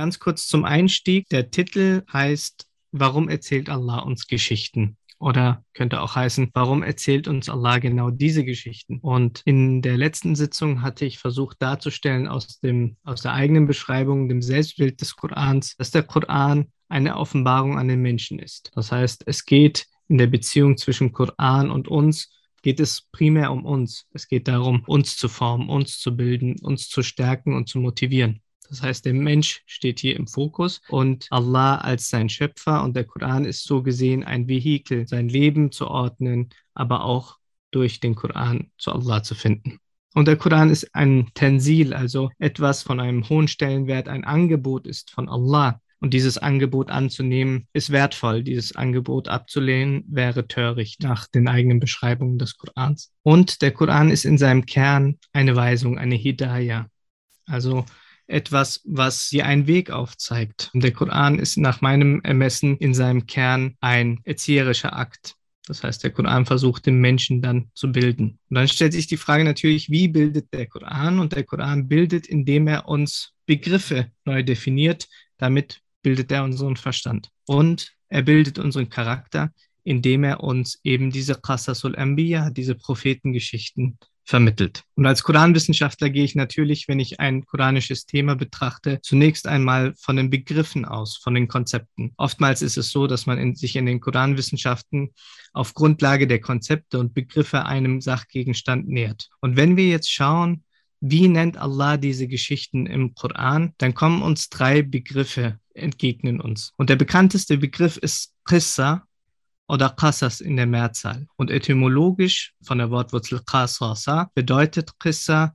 Ganz kurz zum Einstieg. Der Titel heißt, warum erzählt Allah uns Geschichten? Oder könnte auch heißen, warum erzählt uns Allah genau diese Geschichten? Und in der letzten Sitzung hatte ich versucht darzustellen aus, dem, aus der eigenen Beschreibung, dem Selbstbild des Korans, dass der Koran eine Offenbarung an den Menschen ist. Das heißt, es geht in der Beziehung zwischen Koran und uns, geht es primär um uns. Es geht darum, uns zu formen, uns zu bilden, uns zu stärken und zu motivieren. Das heißt, der Mensch steht hier im Fokus und Allah als sein Schöpfer und der Koran ist so gesehen ein Vehikel, sein Leben zu ordnen, aber auch durch den Koran zu Allah zu finden. Und der Koran ist ein Tensil, also etwas von einem hohen Stellenwert, ein Angebot ist von Allah. Und dieses Angebot anzunehmen, ist wertvoll. Dieses Angebot abzulehnen, wäre töricht nach den eigenen Beschreibungen des Korans. Und der Koran ist in seinem Kern eine Weisung, eine Hidayah. Also etwas, was dir einen Weg aufzeigt. Und der Koran ist nach meinem Ermessen in seinem Kern ein erzieherischer Akt. Das heißt, der Koran versucht, den Menschen dann zu bilden. Und dann stellt sich die Frage natürlich, wie bildet der Koran? Und der Koran bildet, indem er uns Begriffe neu definiert. Damit bildet er unseren Verstand. Und er bildet unseren Charakter, indem er uns eben diese Qasasul Anbiya, diese Prophetengeschichten vermittelt. Und als Koranwissenschaftler gehe ich natürlich, wenn ich ein koranisches Thema betrachte, zunächst einmal von den Begriffen aus, von den Konzepten. Oftmals ist es so, dass man in, sich in den Koranwissenschaften auf Grundlage der Konzepte und Begriffe einem Sachgegenstand nähert. Und wenn wir jetzt schauen, wie nennt Allah diese Geschichten im Koran, dann kommen uns drei Begriffe entgegnen uns. Und der bekannteste Begriff ist Qissa, oder Qasas in der Mehrzahl. Und etymologisch von der Wortwurzel Qasasa bedeutet Qissa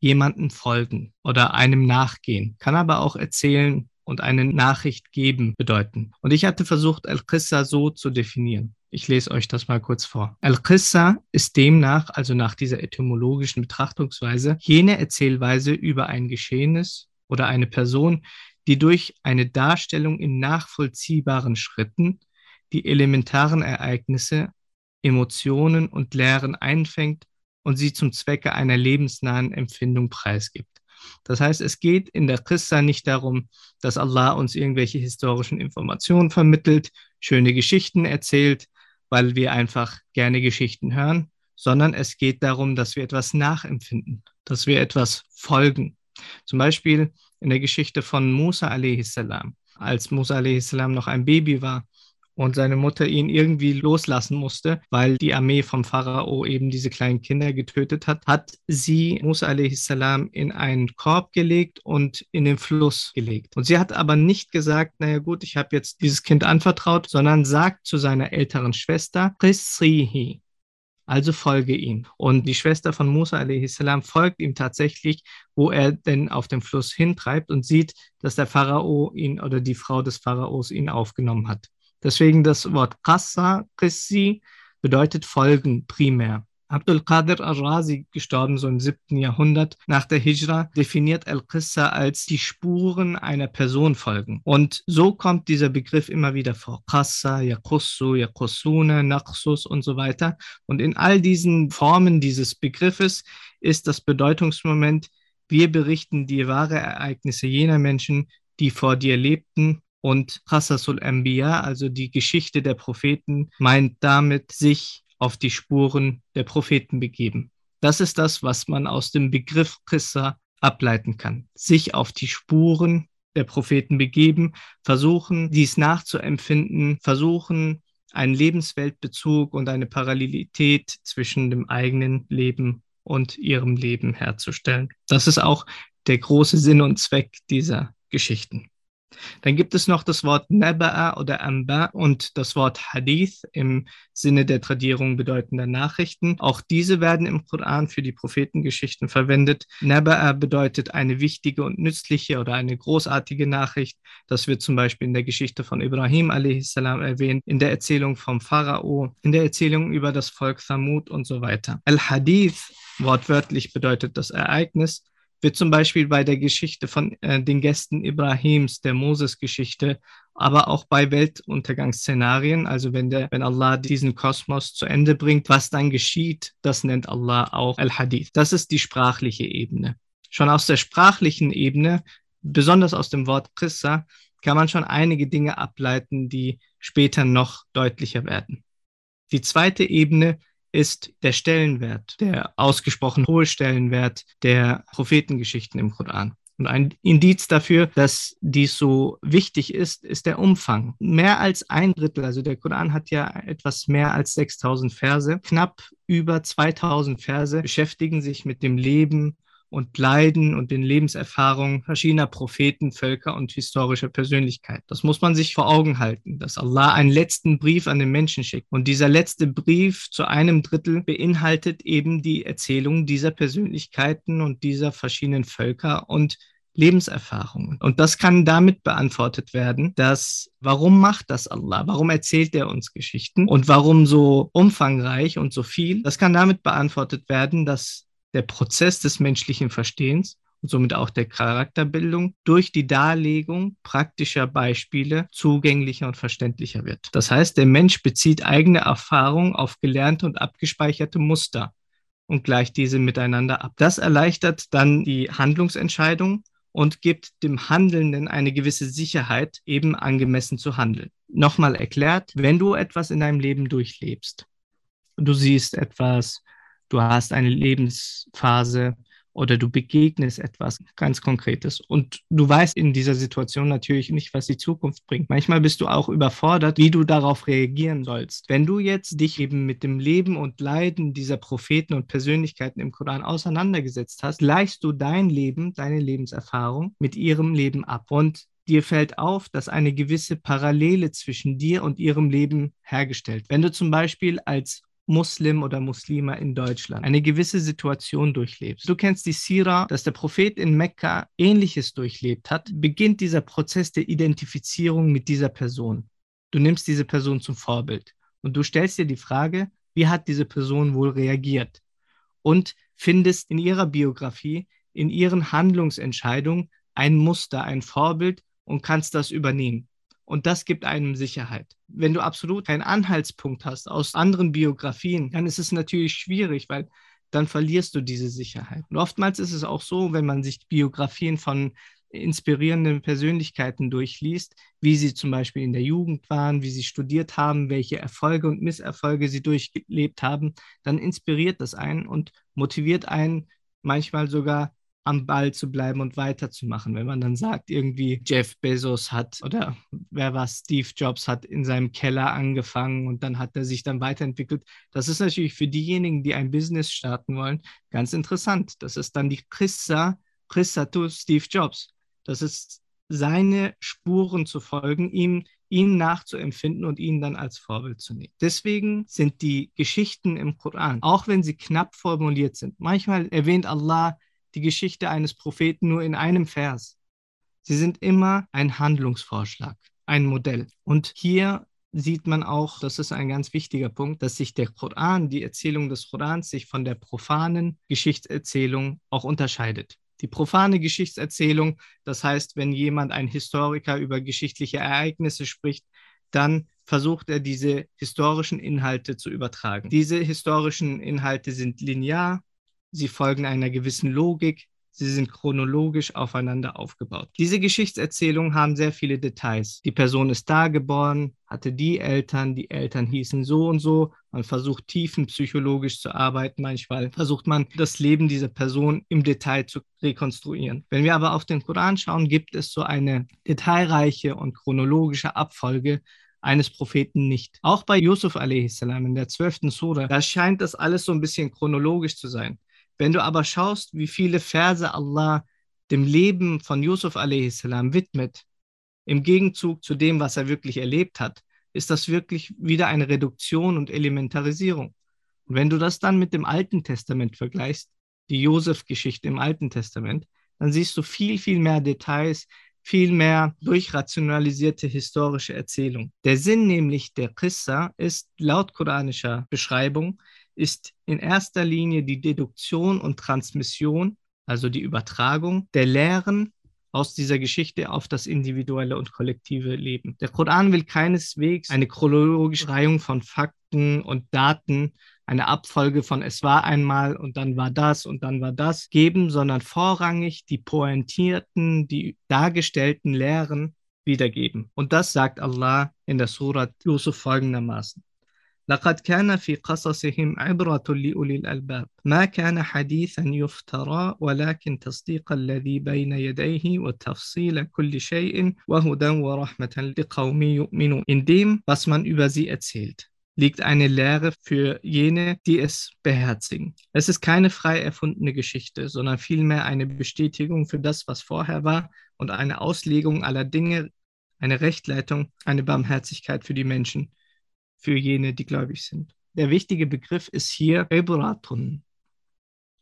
jemanden folgen oder einem nachgehen, kann aber auch erzählen und eine Nachricht geben bedeuten. Und ich hatte versucht, Al-Qissa so zu definieren. Ich lese euch das mal kurz vor. Al-Qissa ist demnach, also nach dieser etymologischen Betrachtungsweise, jene Erzählweise über ein Geschehenes oder eine Person, die durch eine Darstellung in nachvollziehbaren Schritten die elementaren Ereignisse, Emotionen und Lehren einfängt und sie zum Zwecke einer lebensnahen Empfindung preisgibt. Das heißt, es geht in der Christa nicht darum, dass Allah uns irgendwelche historischen Informationen vermittelt, schöne Geschichten erzählt, weil wir einfach gerne Geschichten hören, sondern es geht darum, dass wir etwas nachempfinden, dass wir etwas folgen. Zum Beispiel in der Geschichte von Musa a.s. Als Musa a.s. noch ein Baby war, und seine Mutter ihn irgendwie loslassen musste, weil die Armee vom Pharao eben diese kleinen Kinder getötet hat, hat sie Musa a.s. in einen Korb gelegt und in den Fluss gelegt. Und sie hat aber nicht gesagt, naja gut, ich habe jetzt dieses Kind anvertraut, sondern sagt zu seiner älteren Schwester, Qisrihi, also folge ihm. Und die Schwester von Musa a.s. folgt ihm tatsächlich, wo er denn auf dem Fluss hintreibt und sieht, dass der Pharao ihn oder die Frau des Pharaos ihn aufgenommen hat. Deswegen das Wort Qassa, Qissi, bedeutet Folgen primär. Abdul Qadir al-Razi, gestorben so im 7. Jahrhundert nach der Hijra, definiert Al-Qissa als die Spuren einer Person folgen. Und so kommt dieser Begriff immer wieder vor. Qassa, Yakussu, Yakussuna, Naqsus und so weiter. Und in all diesen Formen dieses Begriffes ist das Bedeutungsmoment, wir berichten die wahre Ereignisse jener Menschen, die vor dir lebten und Qasasul Anbiya, also die Geschichte der Propheten, meint damit sich auf die Spuren der Propheten begeben. Das ist das, was man aus dem Begriff Qissa ableiten kann. Sich auf die Spuren der Propheten begeben, versuchen, dies nachzuempfinden, versuchen, einen Lebensweltbezug und eine Parallelität zwischen dem eigenen Leben und ihrem Leben herzustellen. Das ist auch der große Sinn und Zweck dieser Geschichten. Dann gibt es noch das Wort Naba'a oder Amba und das Wort Hadith im Sinne der Tradierung bedeutender Nachrichten. Auch diese werden im Koran für die Prophetengeschichten verwendet. Naba'a bedeutet eine wichtige und nützliche oder eine großartige Nachricht. Das wird zum Beispiel in der Geschichte von Ibrahim a.s. erwähnt, in der Erzählung vom Pharao, in der Erzählung über das Volk Thamud und so weiter. Al-Hadith wortwörtlich bedeutet das Ereignis wird zum Beispiel bei der Geschichte von äh, den Gästen Ibrahims, der Moses-Geschichte, aber auch bei Weltuntergangsszenarien, also wenn, der, wenn Allah diesen Kosmos zu Ende bringt, was dann geschieht, das nennt Allah auch Al-Hadith. Das ist die sprachliche Ebene. Schon aus der sprachlichen Ebene besonders aus dem Wort Qissa kann man schon einige Dinge ableiten, die später noch deutlicher werden. Die zweite Ebene ist der Stellenwert, der ausgesprochen hohe Stellenwert der Prophetengeschichten im Koran. Und ein Indiz dafür, dass dies so wichtig ist, ist der Umfang. Mehr als ein Drittel, also der Koran hat ja etwas mehr als 6000 Verse, knapp über 2000 Verse beschäftigen sich mit dem Leben und Leiden und den Lebenserfahrungen verschiedener Propheten, Völker und historischer Persönlichkeiten. Das muss man sich vor Augen halten, dass Allah einen letzten Brief an den Menschen schickt. Und dieser letzte Brief zu einem Drittel beinhaltet eben die Erzählung dieser Persönlichkeiten und dieser verschiedenen Völker und Lebenserfahrungen. Und das kann damit beantwortet werden, dass warum macht das Allah? Warum erzählt er uns Geschichten? Und warum so umfangreich und so viel? Das kann damit beantwortet werden, dass der Prozess des menschlichen Verstehens und somit auch der Charakterbildung durch die Darlegung praktischer Beispiele zugänglicher und verständlicher wird. Das heißt, der Mensch bezieht eigene Erfahrungen auf gelernte und abgespeicherte Muster und gleicht diese miteinander ab. Das erleichtert dann die Handlungsentscheidung und gibt dem Handelnden eine gewisse Sicherheit, eben angemessen zu handeln. Nochmal erklärt, wenn du etwas in deinem Leben durchlebst, du siehst etwas, du hast eine Lebensphase oder du begegnest etwas ganz Konkretes und du weißt in dieser Situation natürlich nicht, was die Zukunft bringt. Manchmal bist du auch überfordert, wie du darauf reagieren sollst. Wenn du jetzt dich eben mit dem Leben und Leiden dieser Propheten und Persönlichkeiten im Koran auseinandergesetzt hast, gleichst du dein Leben, deine Lebenserfahrung mit ihrem Leben ab und dir fällt auf, dass eine gewisse Parallele zwischen dir und ihrem Leben hergestellt. Wenn du zum Beispiel als Muslim oder Muslima in Deutschland eine gewisse Situation durchlebst. Du kennst die Sira, dass der Prophet in Mekka ähnliches durchlebt hat, beginnt dieser Prozess der Identifizierung mit dieser Person. Du nimmst diese Person zum Vorbild und du stellst dir die Frage, wie hat diese Person wohl reagiert? Und findest in ihrer Biografie, in ihren Handlungsentscheidungen ein Muster, ein Vorbild und kannst das übernehmen. Und das gibt einem Sicherheit. Wenn du absolut keinen Anhaltspunkt hast aus anderen Biografien, dann ist es natürlich schwierig, weil dann verlierst du diese Sicherheit. Und oftmals ist es auch so, wenn man sich Biografien von inspirierenden Persönlichkeiten durchliest, wie sie zum Beispiel in der Jugend waren, wie sie studiert haben, welche Erfolge und Misserfolge sie durchlebt haben, dann inspiriert das einen und motiviert einen manchmal sogar am Ball zu bleiben und weiterzumachen. Wenn man dann sagt, irgendwie Jeff Bezos hat oder wer war Steve Jobs hat in seinem Keller angefangen und dann hat er sich dann weiterentwickelt. Das ist natürlich für diejenigen, die ein Business starten wollen, ganz interessant. Das ist dann die Prissa, Prissa to Steve Jobs. Das ist seine Spuren zu folgen, ihm ihn nachzuempfinden und ihn dann als Vorbild zu nehmen. Deswegen sind die Geschichten im Koran, auch wenn sie knapp formuliert sind, manchmal erwähnt Allah die Geschichte eines Propheten nur in einem Vers. Sie sind immer ein Handlungsvorschlag, ein Modell. Und hier sieht man auch, das ist ein ganz wichtiger Punkt, dass sich der Koran, die Erzählung des Korans, sich von der profanen Geschichtserzählung auch unterscheidet. Die profane Geschichtserzählung, das heißt, wenn jemand, ein Historiker über geschichtliche Ereignisse spricht, dann versucht er diese historischen Inhalte zu übertragen. Diese historischen Inhalte sind linear, sie folgen einer gewissen Logik, sie sind chronologisch aufeinander aufgebaut. Diese Geschichtserzählungen haben sehr viele Details. Die Person ist da geboren, hatte die Eltern, die Eltern hießen so und so. Man versucht tiefenpsychologisch zu arbeiten. Manchmal versucht man das Leben dieser Person im Detail zu rekonstruieren. Wenn wir aber auf den Koran schauen, gibt es so eine detailreiche und chronologische Abfolge, eines Propheten nicht. Auch bei Yusuf a.s. in der zwölften Sura, da scheint das alles so ein bisschen chronologisch zu sein. Wenn du aber schaust, wie viele Verse Allah dem Leben von Yusuf a.s. widmet, im Gegenzug zu dem, was er wirklich erlebt hat, ist das wirklich wieder eine Reduktion und Elementarisierung. Und wenn du das dann mit dem Alten Testament vergleichst, die Josef-Geschichte im Alten Testament, dann siehst du viel, viel mehr Details, viel mehr durchrationalisierte historische Erzählung. Der Sinn nämlich der Qissa ist laut koranischer Beschreibung ist in erster Linie die Deduktion und Transmission, also die Übertragung der Lehren aus dieser Geschichte auf das individuelle und kollektive Leben. Der Koran will keineswegs eine chronologische Reihung von Fakten und Daten, eine Abfolge von es war einmal und dann war das und dann war das geben, sondern vorrangig die pointierten, die dargestellten Lehren wiedergeben. Und das sagt Allah in der Surat Yusuf folgendermaßen. لقد كان في قصصهم عبرة لأولي الألباب ما كان حديثا يفترى ولكن تصديق الذي بين يديه وتفصيل كل شيء وهدى ورحمة لقوم يؤمنون In dem, was man über sie erzählt, liegt eine Lehre für jene, die es beherzigen. Es ist keine frei erfundene Geschichte, sondern vielmehr eine Bestätigung für das, was vorher war und eine Auslegung aller Dinge, eine Rechtleitung, eine Barmherzigkeit für die Menschen für jene, die gläubig sind. Der wichtige Begriff ist hier Ebratun.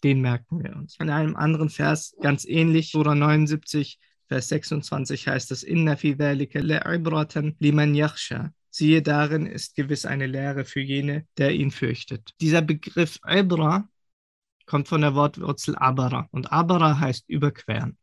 Den merken wir uns. In einem anderen Vers ganz ähnlich, Surah 79, Vers 26 heißt es, Inna fi dhalika la'ibratan liman yakhsha. Siehe darin ist gewiss eine Lehre für jene, der ihn fürchtet. Dieser Begriff Ibra kommt von der Wortwurzel Abara und Abara heißt überqueren.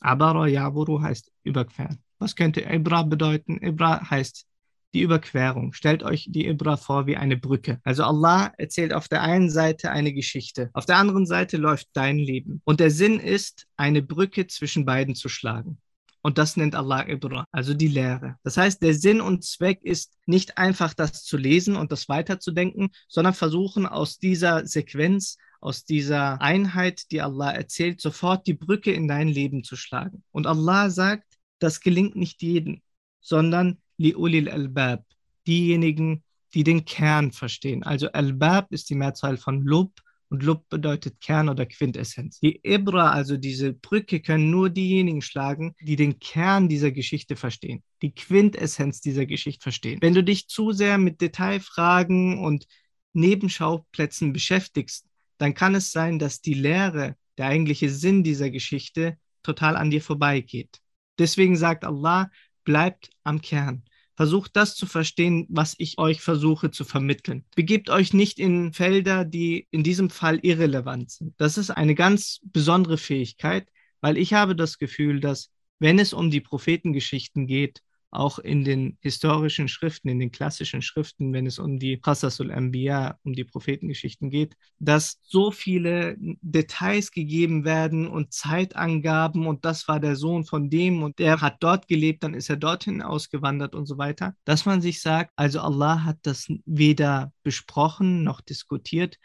Abara Yaburu heißt überqueren. Was könnte Ibra bedeuten? Ibra heißt die Überquerung. Stellt euch die Ibra vor wie eine Brücke. Also Allah erzählt auf der einen Seite eine Geschichte, auf der anderen Seite läuft dein Leben. Und der Sinn ist, eine Brücke zwischen beiden zu schlagen. Und das nennt Allah Ibra, also die Lehre. Das heißt, der Sinn und Zweck ist nicht einfach das zu lesen und das weiterzudenken, sondern versuchen aus dieser Sequenz, aus dieser Einheit, die Allah erzählt, sofort die Brücke in dein Leben zu schlagen. Und Allah sagt, das gelingt nicht jedem, sondern li'ulil albab, diejenigen, die den Kern verstehen. Also albab ist die Mehrzahl von Lub und Lub bedeutet Kern oder Quintessenz. Die Ibra, also diese Brücke, können nur diejenigen schlagen, die den Kern dieser Geschichte verstehen, die Quintessenz dieser Geschichte verstehen. Wenn du dich zu sehr mit Detailfragen und Nebenschauplätzen beschäftigst, dann kann es sein, dass die Lehre, der eigentliche Sinn dieser Geschichte total an dir vorbeigeht. Deswegen sagt Allah, bleibt am Kern. Versucht das zu verstehen, was ich euch versuche zu vermitteln. Begebt euch nicht in Felder, die in diesem Fall irrelevant sind. Das ist eine ganz besondere Fähigkeit, weil ich habe das Gefühl, dass wenn es um die Prophetengeschichten geht, auch in den historischen Schriften, in den klassischen Schriften, wenn es um die Qasasul Anbiya, um die Prophetengeschichten geht, dass so viele Details gegeben werden und Zeitangaben und das war der Sohn von dem und der hat dort gelebt, dann ist er dorthin ausgewandert und so weiter, dass man sich sagt, also Allah hat das weder besprochen noch diskutiert,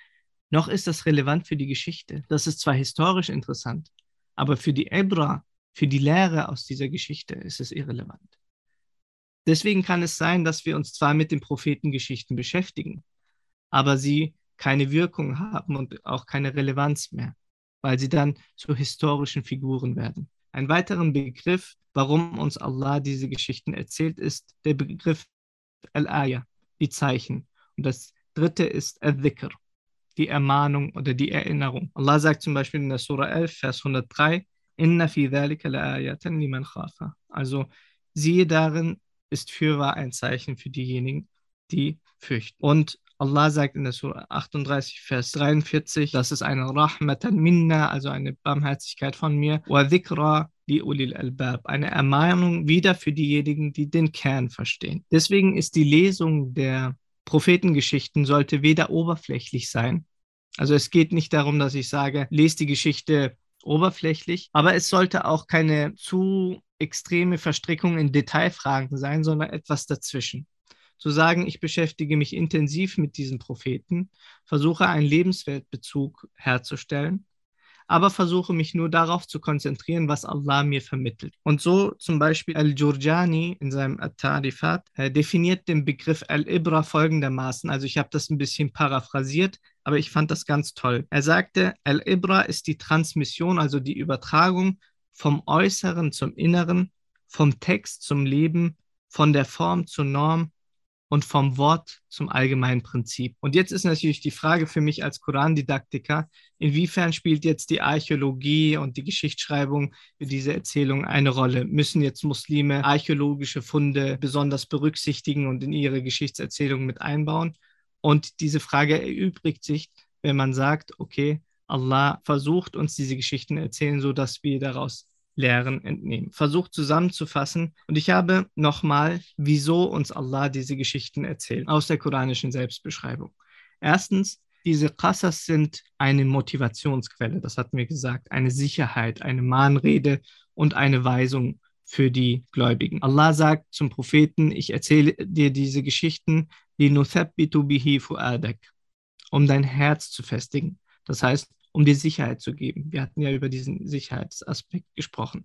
noch ist das relevant für die Geschichte. Das ist zwar historisch interessant, aber für die Ebra, für die Lehre aus dieser Geschichte ist es irrelevant. Deswegen kann es sein, dass wir uns zwar mit den Prophetengeschichten beschäftigen, aber sie keine Wirkung haben und auch keine Relevanz mehr, weil sie dann zu historischen Figuren werden. Ein weiterer Begriff, warum uns Allah diese Geschichten erzählt, ist der Begriff Al-Aya, die Zeichen. Und das dritte ist Al-Dhikr, die Ermahnung oder die Erinnerung. Allah sagt zum Beispiel in der Surah 11, Vers 103, Inna fi dhalika la-ayatan liman khafa. Also siehe darin ist fürwahr ein Zeichen für diejenigen, die fürchten. Und Allah sagt in der Surah 38, Vers 43, das ist eine Rahmatan minna, also eine Barmherzigkeit von mir, wa dhikra li ulil albab, eine Ermahnung wieder für diejenigen, die den Kern verstehen. Deswegen ist die Lesung der Prophetengeschichten sollte weder oberflächlich sein, also es geht nicht darum, dass ich sage, lese die Geschichte oberflächlich, aber es sollte auch keine zu extreme Verstrickung in Detailfragen sein, sondern etwas dazwischen. Zu sagen, ich beschäftige mich intensiv mit diesen Propheten, versuche einen Lebensweltbezug herzustellen, aber versuche mich nur darauf zu konzentrieren, was Allah mir vermittelt. Und so zum Beispiel Al-Jurjani in seinem At-Tarifat äh, definiert den Begriff Al-Ibra folgendermaßen. Also ich habe das ein bisschen paraphrasiert, aber ich fand das ganz toll. Er sagte, Al-Ibra ist die Transmission, also die Übertragung vom Äußeren zum Inneren, vom Text zum Leben, von der Form zur Norm und vom Wort zum allgemeinen Prinzip. Und jetzt ist natürlich die Frage für mich als Korandidaktiker, inwiefern spielt jetzt die Archäologie und die Geschichtsschreibung für diese Erzählung eine Rolle? Müssen jetzt Muslime archäologische Funde besonders berücksichtigen und in ihre Geschichtserzählung mit einbauen? Und diese Frage erübrigt sich, wenn man sagt, okay, Allah versucht uns diese Geschichten erzählen, so dass wir daraus Lehren entnehmen. Versucht zusammenzufassen. Und ich habe nochmal, wieso uns Allah diese Geschichten erzählt, aus der koranischen Selbstbeschreibung. Erstens, diese Qasas sind eine Motivationsquelle, das hatten wir gesagt, eine Sicherheit, eine Mahnrede und eine Weisung für die Gläubigen. Allah sagt zum Propheten, ich erzähle dir diese Geschichten, bihi fu'adak, um dein Herz zu festigen. Das heißt, um dir Sicherheit zu geben. Wir hatten ja über diesen Sicherheitsaspekt gesprochen.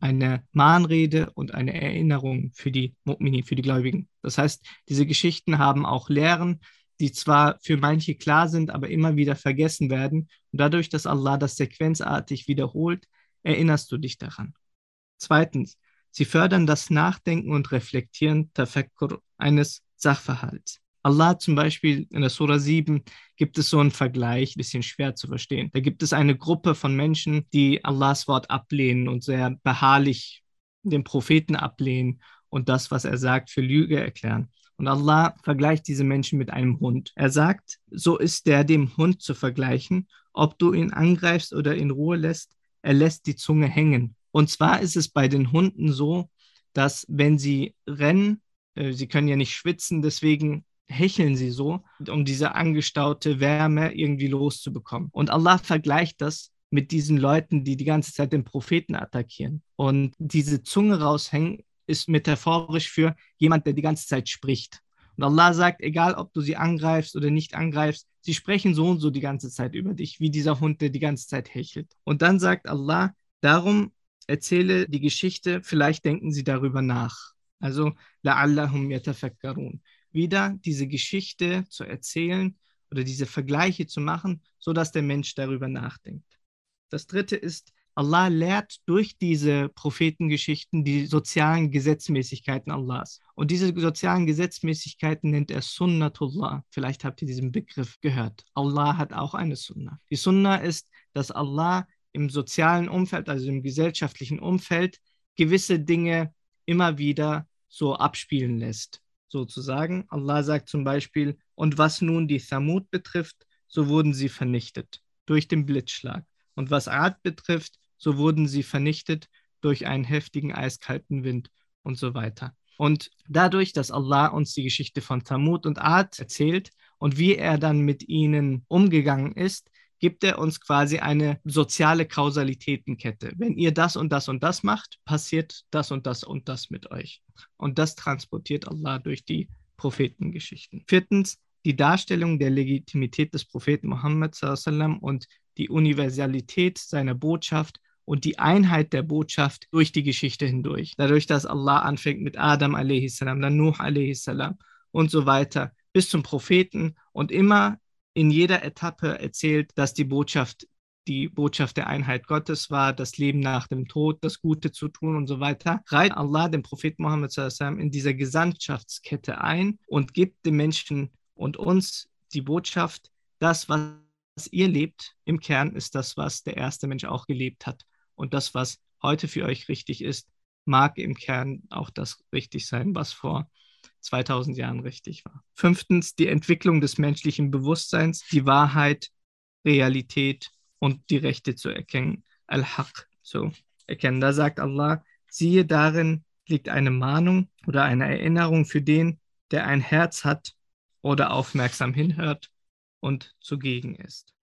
Eine Mahnrede und eine Erinnerung für die Mu'minin, für die Gläubigen. Das heißt, diese Geschichten haben auch Lehren, die zwar für manche klar sind, aber immer wieder vergessen werden. Und dadurch, dass Allah das sequenzartig wiederholt, erinnerst du dich daran. Zweitens, sie fördern das Nachdenken und Reflektieren Tafakkur eines Sachverhalts. Allah zum Beispiel in der Surah 7 gibt es so einen Vergleich, bisschen schwer zu verstehen. Da gibt es eine Gruppe von Menschen, die Allahs Wort ablehnen und sehr beharrlich den Propheten ablehnen und das, was er sagt, für Lüge erklären. Und Allah vergleicht diese Menschen mit einem Hund. Er sagt, so ist der dem Hund zu vergleichen, ob du ihn angreifst oder in Ruhe lässt, er lässt die Zunge hängen. Und zwar ist es bei den Hunden so, dass wenn sie rennen, äh, sie können ja nicht schwitzen, deswegen hecheln sie so, um diese angestaute Wärme irgendwie loszubekommen. Und Allah vergleicht das mit diesen Leuten, die die ganze Zeit den Propheten attackieren. Und diese Zunge raushängen ist metaphorisch für jemand, der die ganze Zeit spricht. Und Allah sagt, egal ob du sie angreifst oder nicht angreifst, sie sprechen so und so die ganze Zeit über dich, wie dieser Hund, der die ganze Zeit hechelt. Und dann sagt Allah, darum erzähle die Geschichte, vielleicht denken sie darüber nach. Also, la'allahum yatafakkarun wieder diese Geschichte zu erzählen oder diese Vergleiche zu machen, sodass der Mensch darüber nachdenkt. Das dritte ist, Allah lehrt durch diese Prophetengeschichten die sozialen Gesetzmäßigkeiten Allahs. Und diese sozialen Gesetzmäßigkeiten nennt er Sunnatullah. Vielleicht habt ihr diesen Begriff gehört. Allah hat auch eine Sunnah. Die Sunnah ist, dass Allah im sozialen Umfeld, also im gesellschaftlichen Umfeld, gewisse Dinge immer wieder so abspielen lässt sozusagen. Allah sagt zum Beispiel, und was nun die Thamud betrifft, so wurden sie vernichtet durch den Blitzschlag. Und was Ad betrifft, so wurden sie vernichtet durch einen heftigen eiskalten Wind und so weiter. Und dadurch, dass Allah uns die Geschichte von Thamud und Ad erzählt und wie er dann mit ihnen umgegangen ist, gibt er uns quasi eine soziale Kausalitätenkette. Wenn ihr das und das und das macht, passiert das und das und das mit euch. Und das transportiert Allah durch die Prophetengeschichten. Viertens, die Darstellung der Legitimität des Propheten Muhammad und die Universalität seiner Botschaft und die Einheit der Botschaft durch die Geschichte hindurch. Dadurch, dass Allah anfängt mit Adam a.s., dann Nuh a.s. und so weiter bis zum Propheten und immer in jeder Etappe erzählt, dass die Botschaft die Botschaft der Einheit Gottes war, das Leben nach dem Tod, das Gute zu tun und so weiter, reiht Allah den Prophet Muhammad in dieser Gesandtschaftskette ein und gibt den Menschen und uns die Botschaft, das, was ihr lebt, im Kern ist das, was der erste Mensch auch gelebt hat. Und das, was heute für euch richtig ist, mag im Kern auch das richtig sein, was vor 2000 Jahren richtig war. Fünftens, die Entwicklung des menschlichen Bewusstseins, die Wahrheit, Realität und die Rechte zu erkennen, Al-Haq zu erkennen. Da sagt Allah, siehe darin liegt eine Mahnung oder eine Erinnerung für den, der ein Herz hat oder aufmerksam hinhört und zugegen ist.